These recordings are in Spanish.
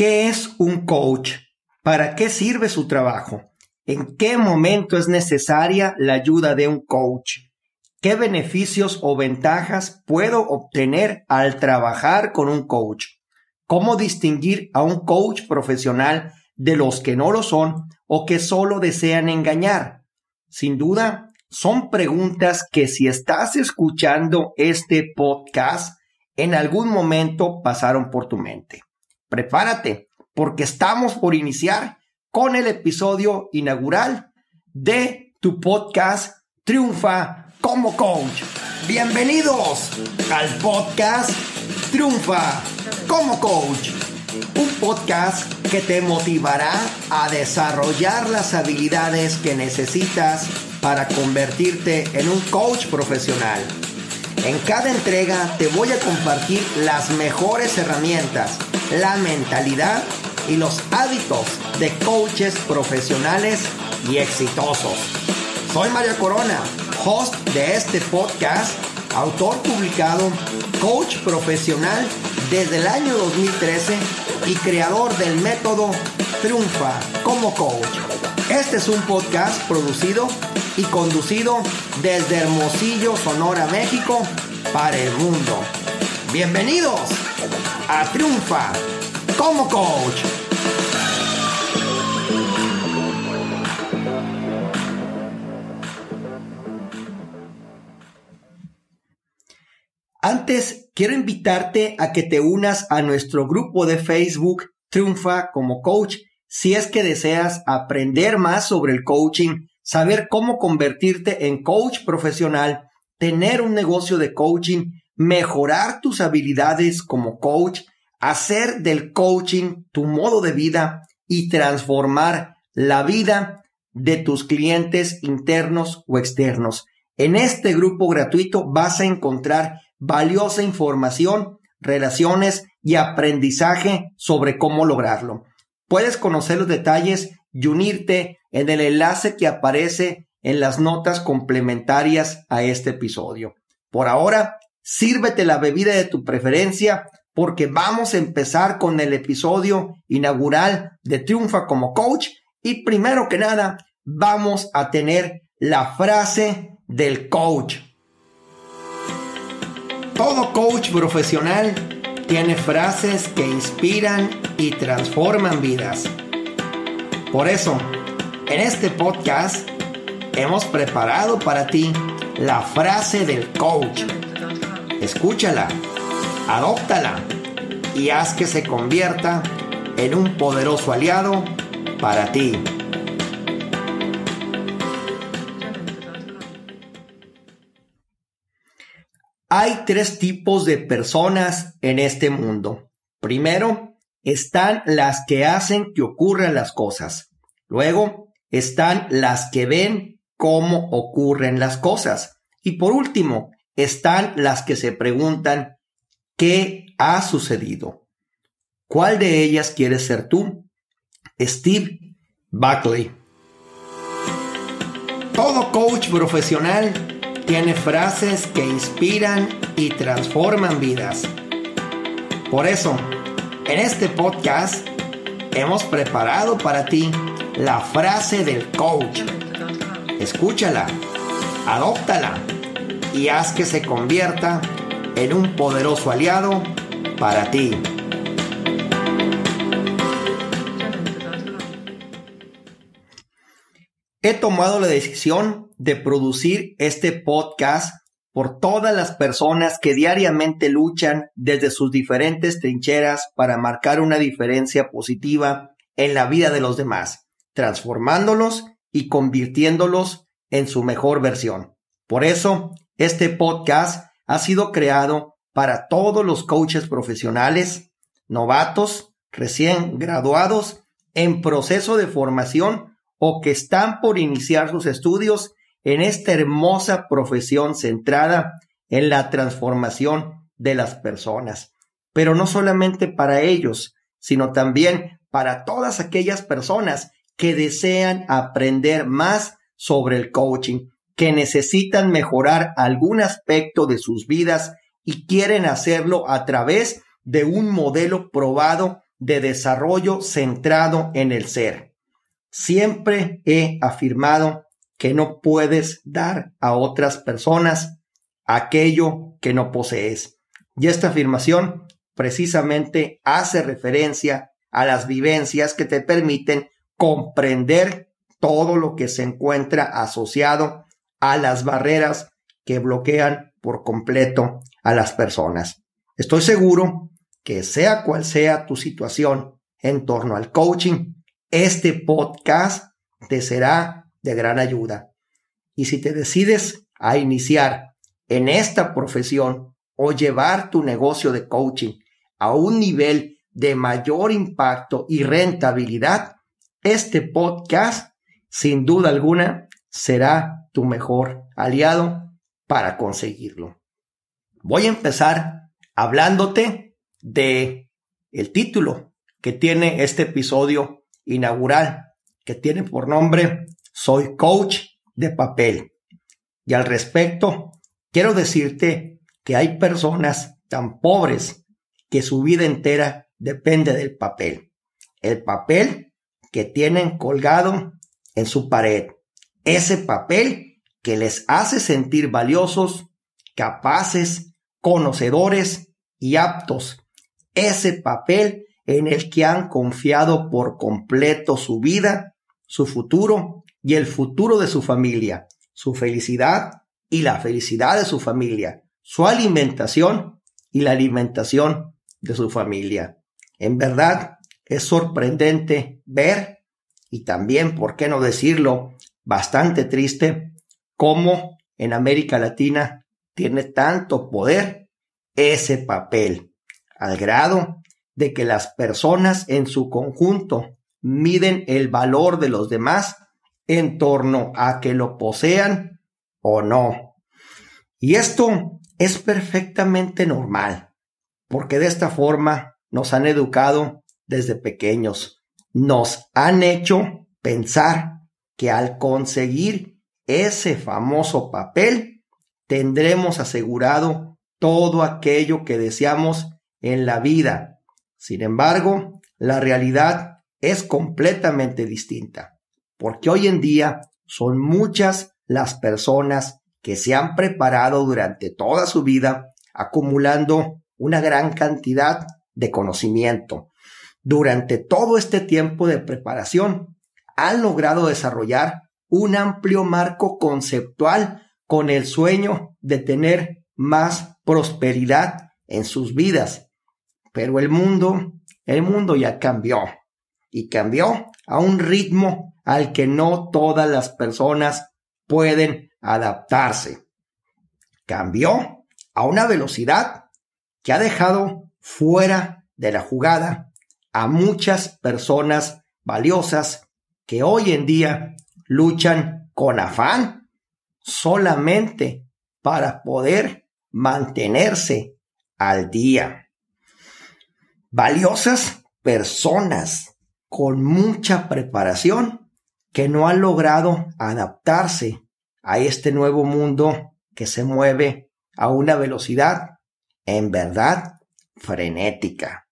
¿Qué es un coach? ¿Para qué sirve su trabajo? ¿En qué momento es necesaria la ayuda de un coach? ¿Qué beneficios o ventajas puedo obtener al trabajar con un coach? ¿Cómo distinguir a un coach profesional de los que no lo son o que solo desean engañar? Sin duda, son preguntas que si estás escuchando este podcast, en algún momento pasaron por tu mente. Prepárate, porque estamos por iniciar con el episodio inaugural de tu podcast Triunfa como Coach. Bienvenidos al podcast Triunfa como Coach. Un podcast que te motivará a desarrollar las habilidades que necesitas para convertirte en un coach profesional. En cada entrega te voy a compartir las mejores herramientas, la mentalidad y los hábitos de coaches profesionales y exitosos. Soy María Corona, host de este podcast, autor publicado, coach profesional desde el año 2013 y creador del método Triunfa como coach. Este es un podcast producido y conducido desde Hermosillo, Sonora, México, para el mundo. Bienvenidos a Triunfa como coach. Antes, quiero invitarte a que te unas a nuestro grupo de Facebook Triunfa como coach si es que deseas aprender más sobre el coaching saber cómo convertirte en coach profesional, tener un negocio de coaching, mejorar tus habilidades como coach, hacer del coaching tu modo de vida y transformar la vida de tus clientes internos o externos. En este grupo gratuito vas a encontrar valiosa información, relaciones y aprendizaje sobre cómo lograrlo. Puedes conocer los detalles y unirte en el enlace que aparece en las notas complementarias a este episodio. Por ahora, sírvete la bebida de tu preferencia porque vamos a empezar con el episodio inaugural de Triunfa como Coach y primero que nada vamos a tener la frase del coach. Todo coach profesional tiene frases que inspiran y transforman vidas. Por eso, en este podcast hemos preparado para ti la frase del coach. Escúchala, adóptala y haz que se convierta en un poderoso aliado para ti. Hay tres tipos de personas en este mundo. Primero, están las que hacen que ocurran las cosas. Luego están las que ven cómo ocurren las cosas. Y por último, están las que se preguntan ¿qué ha sucedido? ¿Cuál de ellas quieres ser tú? Steve Buckley. Todo coach profesional tiene frases que inspiran y transforman vidas. Por eso, en este podcast hemos preparado para ti la frase del coach. Escúchala, adóptala y haz que se convierta en un poderoso aliado para ti. He tomado la decisión de producir este podcast por todas las personas que diariamente luchan desde sus diferentes trincheras para marcar una diferencia positiva en la vida de los demás transformándolos y convirtiéndolos en su mejor versión. Por eso, este podcast ha sido creado para todos los coaches profesionales, novatos, recién graduados, en proceso de formación o que están por iniciar sus estudios en esta hermosa profesión centrada en la transformación de las personas. Pero no solamente para ellos, sino también para todas aquellas personas que desean aprender más sobre el coaching, que necesitan mejorar algún aspecto de sus vidas y quieren hacerlo a través de un modelo probado de desarrollo centrado en el ser. Siempre he afirmado que no puedes dar a otras personas aquello que no posees. Y esta afirmación precisamente hace referencia a las vivencias que te permiten comprender todo lo que se encuentra asociado a las barreras que bloquean por completo a las personas. Estoy seguro que sea cual sea tu situación en torno al coaching, este podcast te será de gran ayuda. Y si te decides a iniciar en esta profesión o llevar tu negocio de coaching a un nivel de mayor impacto y rentabilidad, este podcast, sin duda alguna, será tu mejor aliado para conseguirlo. Voy a empezar hablándote de el título que tiene este episodio inaugural, que tiene por nombre Soy coach de papel. Y al respecto, quiero decirte que hay personas tan pobres que su vida entera depende del papel. El papel que tienen colgado en su pared. Ese papel que les hace sentir valiosos, capaces, conocedores y aptos. Ese papel en el que han confiado por completo su vida, su futuro y el futuro de su familia, su felicidad y la felicidad de su familia, su alimentación y la alimentación de su familia. En verdad, es sorprendente ver, y también, por qué no decirlo, bastante triste, cómo en América Latina tiene tanto poder ese papel, al grado de que las personas en su conjunto miden el valor de los demás en torno a que lo posean o no. Y esto es perfectamente normal, porque de esta forma nos han educado desde pequeños, nos han hecho pensar que al conseguir ese famoso papel, tendremos asegurado todo aquello que deseamos en la vida, sin embargo, la realidad es completamente distinta, porque hoy en día son muchas las personas que se han preparado durante toda su vida acumulando una gran cantidad de conocimiento. Durante todo este tiempo de preparación, han logrado desarrollar un amplio marco conceptual con el sueño de tener más prosperidad en sus vidas pero el mundo, el mundo ya cambió y cambió a un ritmo al que no todas las personas pueden adaptarse. Cambió a una velocidad que ha dejado fuera de la jugada a muchas personas valiosas que hoy en día luchan con afán solamente para poder mantenerse al día valiosas personas con mucha preparación que no han logrado adaptarse a este nuevo mundo que se mueve a una velocidad en verdad frenética.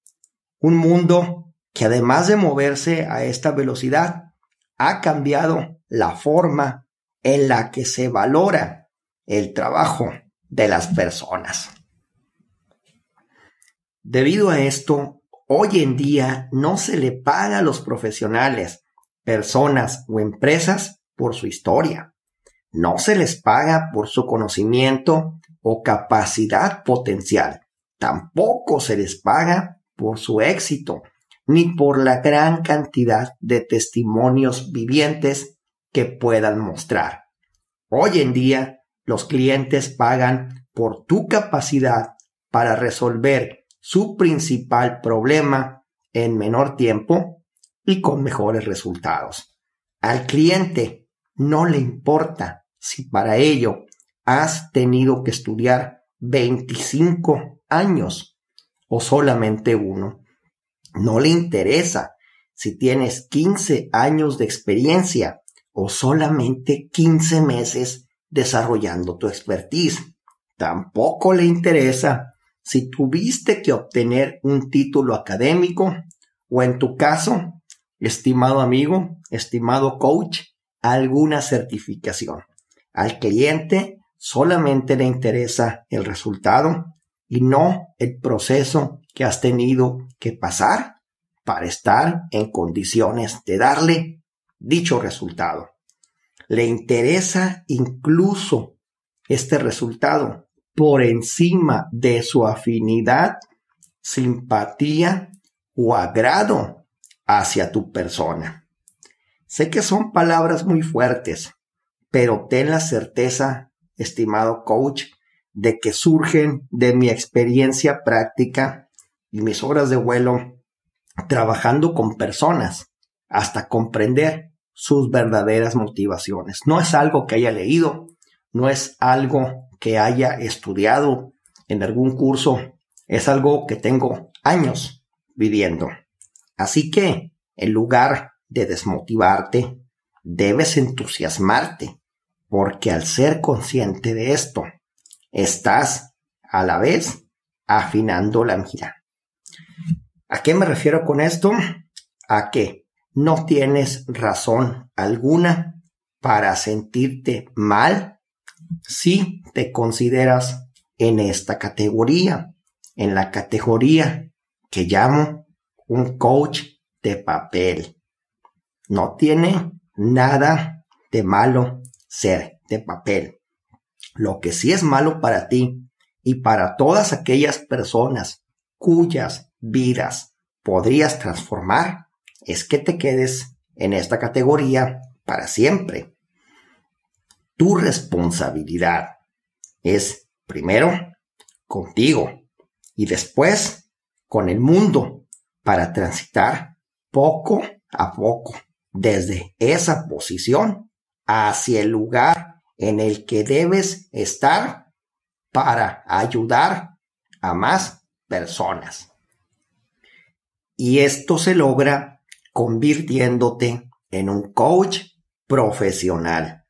Un mundo que además de moverse a esta velocidad, ha cambiado la forma en la que se valora el trabajo de las personas. Debido a esto, hoy en día no se le paga a los profesionales, personas o empresas por su historia. No se les paga por su conocimiento o capacidad potencial. Tampoco se les paga por su éxito, ni por la gran cantidad de testimonios vivientes que puedan mostrar. Hoy en día, los clientes pagan por tu capacidad para resolver su principal problema en menor tiempo y con mejores resultados. Al cliente no le importa si para ello has tenido que estudiar 25 años o solamente uno. No le interesa si tienes 15 años de experiencia o solamente 15 meses desarrollando tu expertise. Tampoco le interesa si tuviste que obtener un título académico o en tu caso, estimado amigo, estimado coach, alguna certificación. Al cliente solamente le interesa el resultado y no el proceso que has tenido que pasar para estar en condiciones de darle dicho resultado. Le interesa incluso este resultado por encima de su afinidad, simpatía o agrado hacia tu persona. Sé que son palabras muy fuertes, pero ten la certeza, estimado coach, de que surgen de mi experiencia práctica y mis horas de vuelo trabajando con personas hasta comprender sus verdaderas motivaciones. No es algo que haya leído, no es algo que haya estudiado en algún curso, es algo que tengo años viviendo. Así que, en lugar de desmotivarte, debes entusiasmarte, porque al ser consciente de esto, estás a la vez afinando la mira. ¿A qué me refiero con esto? A que no tienes razón alguna para sentirte mal si te consideras en esta categoría, en la categoría que llamo un coach de papel. No tiene nada de malo ser de papel. Lo que sí es malo para ti y para todas aquellas personas cuyas vidas podrías transformar es que te quedes en esta categoría para siempre. Tu responsabilidad es primero contigo y después con el mundo para transitar poco a poco desde esa posición hacia el lugar en el que debes estar para ayudar a más personas. Y esto se logra convirtiéndote en un coach profesional.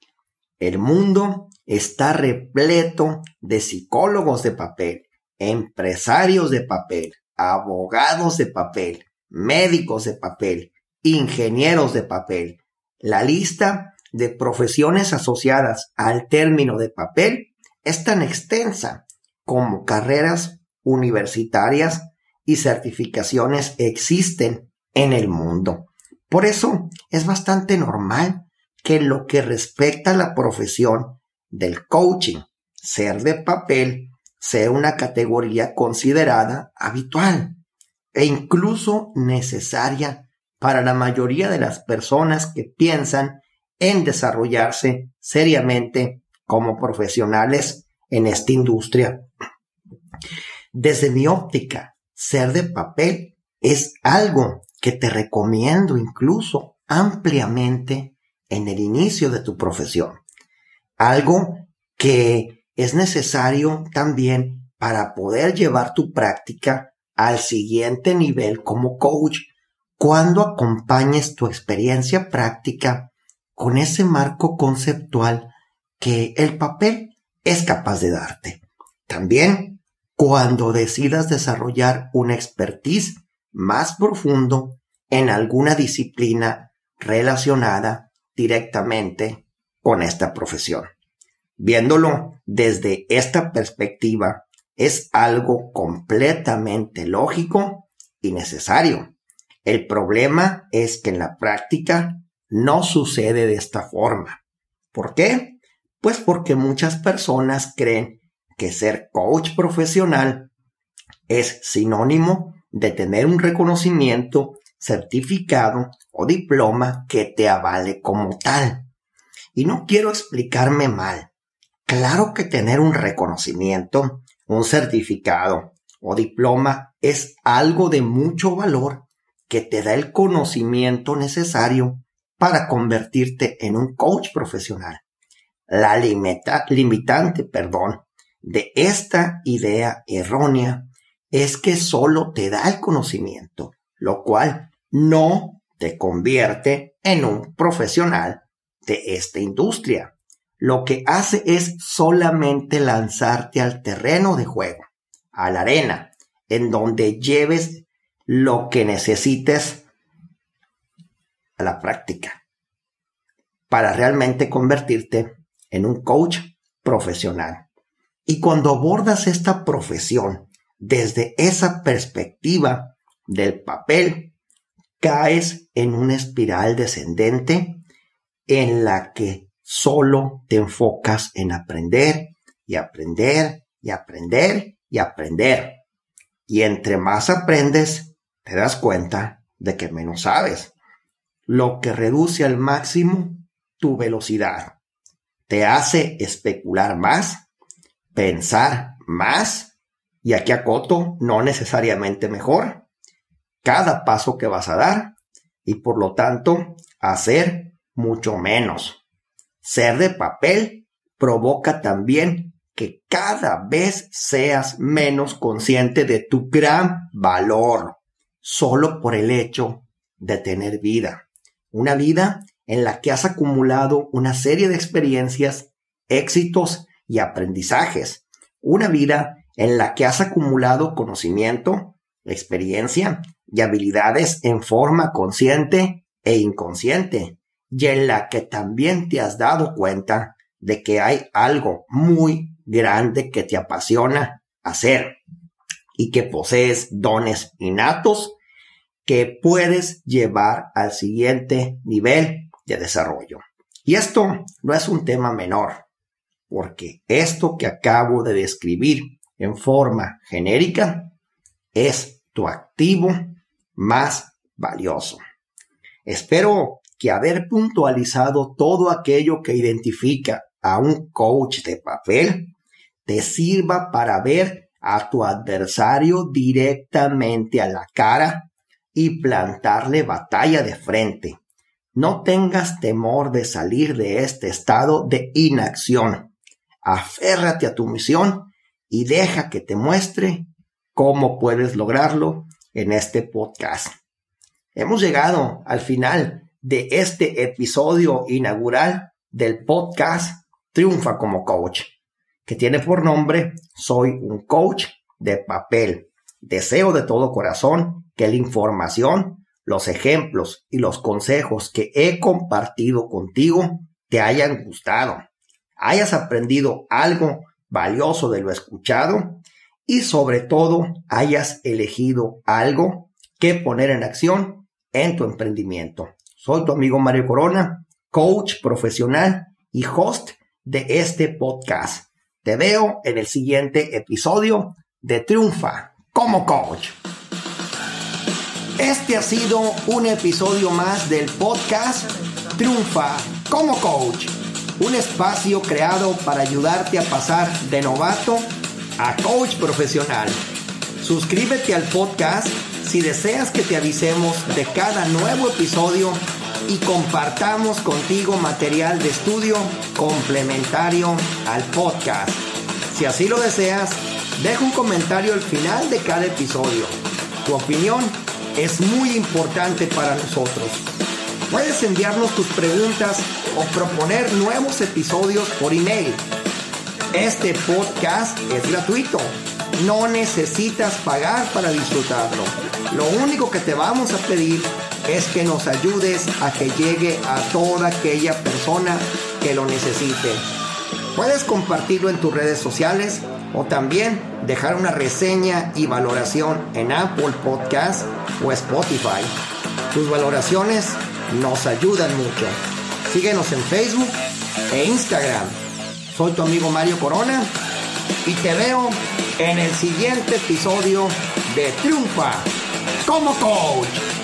El mundo está repleto de psicólogos de papel, empresarios de papel, abogados de papel, médicos de papel, ingenieros de papel. La lista de profesiones asociadas al término de papel es tan extensa como carreras universitarias y certificaciones existen en el mundo. Por eso es bastante normal que en lo que respecta a la profesión del coaching, ser de papel sea una categoría considerada habitual e incluso necesaria para la mayoría de las personas que piensan en desarrollarse seriamente como profesionales en esta industria. Desde mi óptica, ser de papel es algo que te recomiendo incluso ampliamente en el inicio de tu profesión. Algo que es necesario también para poder llevar tu práctica al siguiente nivel como coach cuando acompañes tu experiencia práctica con ese marco conceptual que el papel es capaz de darte. También cuando decidas desarrollar una expertise más profundo en alguna disciplina relacionada directamente con esta profesión. Viéndolo desde esta perspectiva, es algo completamente lógico y necesario. El problema es que en la práctica no sucede de esta forma. ¿Por qué? Pues porque muchas personas creen que ser coach profesional es sinónimo de tener un reconocimiento, certificado o diploma que te avale como tal. Y no quiero explicarme mal. Claro que tener un reconocimiento, un certificado o diploma es algo de mucho valor que te da el conocimiento necesario para convertirte en un coach profesional. La limitante, perdón, de esta idea errónea es que solo te da el conocimiento, lo cual no te convierte en un profesional de esta industria. Lo que hace es solamente lanzarte al terreno de juego, a la arena, en donde lleves lo que necesites a la práctica para realmente convertirte en un coach profesional. Y cuando abordas esta profesión desde esa perspectiva del papel, caes en una espiral descendente en la que solo te enfocas en aprender y aprender y aprender y aprender. Y entre más aprendes, te das cuenta de que menos sabes, lo que reduce al máximo tu velocidad. Te hace especular más, pensar más, y aquí acoto, no necesariamente mejor, cada paso que vas a dar, y por lo tanto, hacer mucho menos. Ser de papel provoca también que cada vez seas menos consciente de tu gran valor, solo por el hecho de tener vida. Una vida en la que has acumulado una serie de experiencias, éxitos y aprendizajes. Una vida en la que has acumulado conocimiento, experiencia y habilidades en forma consciente e inconsciente, y en la que también te has dado cuenta de que hay algo muy grande que te apasiona hacer y que posees dones innatos que puedes llevar al siguiente nivel de desarrollo. Y esto no es un tema menor, porque esto que acabo de describir en forma genérica es tu activo más valioso. Espero que haber puntualizado todo aquello que identifica a un coach de papel te sirva para ver a tu adversario directamente a la cara y plantarle batalla de frente no tengas temor de salir de este estado de inacción. Aférrate a tu misión y deja que te muestre cómo puedes lograrlo en este podcast. Hemos llegado al final de este episodio inaugural del podcast Triunfa como Coach, que tiene por nombre Soy un coach de papel. Deseo de todo corazón que la información los ejemplos y los consejos que he compartido contigo te hayan gustado, hayas aprendido algo valioso de lo escuchado y sobre todo hayas elegido algo que poner en acción en tu emprendimiento. Soy tu amigo Mario Corona, coach profesional y host de este podcast. Te veo en el siguiente episodio de Triunfa como coach. Este ha sido un episodio más del podcast Triunfa como coach, un espacio creado para ayudarte a pasar de novato a coach profesional. Suscríbete al podcast si deseas que te avisemos de cada nuevo episodio y compartamos contigo material de estudio complementario al podcast. Si así lo deseas, deja un comentario al final de cada episodio. Tu opinión es muy importante para nosotros. Puedes enviarnos tus preguntas o proponer nuevos episodios por email. Este podcast es gratuito. No necesitas pagar para disfrutarlo. Lo único que te vamos a pedir es que nos ayudes a que llegue a toda aquella persona que lo necesite. Puedes compartirlo en tus redes sociales o también dejar una reseña y valoración en Apple Podcast o Spotify. Tus valoraciones nos ayudan mucho. Síguenos en Facebook e Instagram. Soy tu amigo Mario Corona y te veo en el siguiente episodio de Triunfa como coach.